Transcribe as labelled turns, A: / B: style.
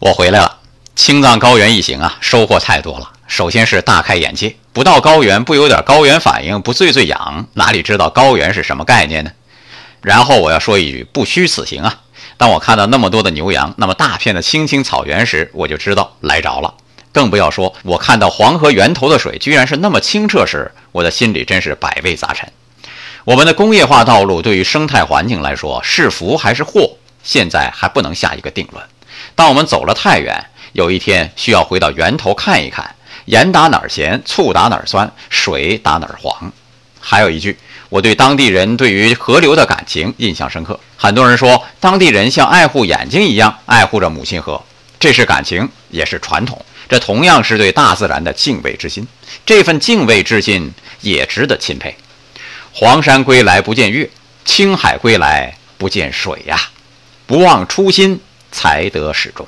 A: 我回来了，青藏高原一行啊，收获太多了。首先是大开眼界，不到高原不有点高原反应，不醉醉氧，哪里知道高原是什么概念呢？然后我要说一句，不虚此行啊！当我看到那么多的牛羊，那么大片的青青草原时，我就知道来着了。更不要说我看到黄河源头的水居然是那么清澈时，我的心里真是百味杂陈。我们的工业化道路对于生态环境来说是福还是祸，现在还不能下一个定论。当我们走了太远，有一天需要回到源头看一看，盐打哪儿咸，醋打哪儿酸，水打哪儿黄。还有一句，我对当地人对于河流的感情印象深刻。很多人说，当地人像爱护眼睛一样爱护着母亲河，这是感情，也是传统。这同样是对大自然的敬畏之心，这份敬畏之心也值得钦佩。黄山归来不见月，青海归来不见水呀，不忘初心。才德始终。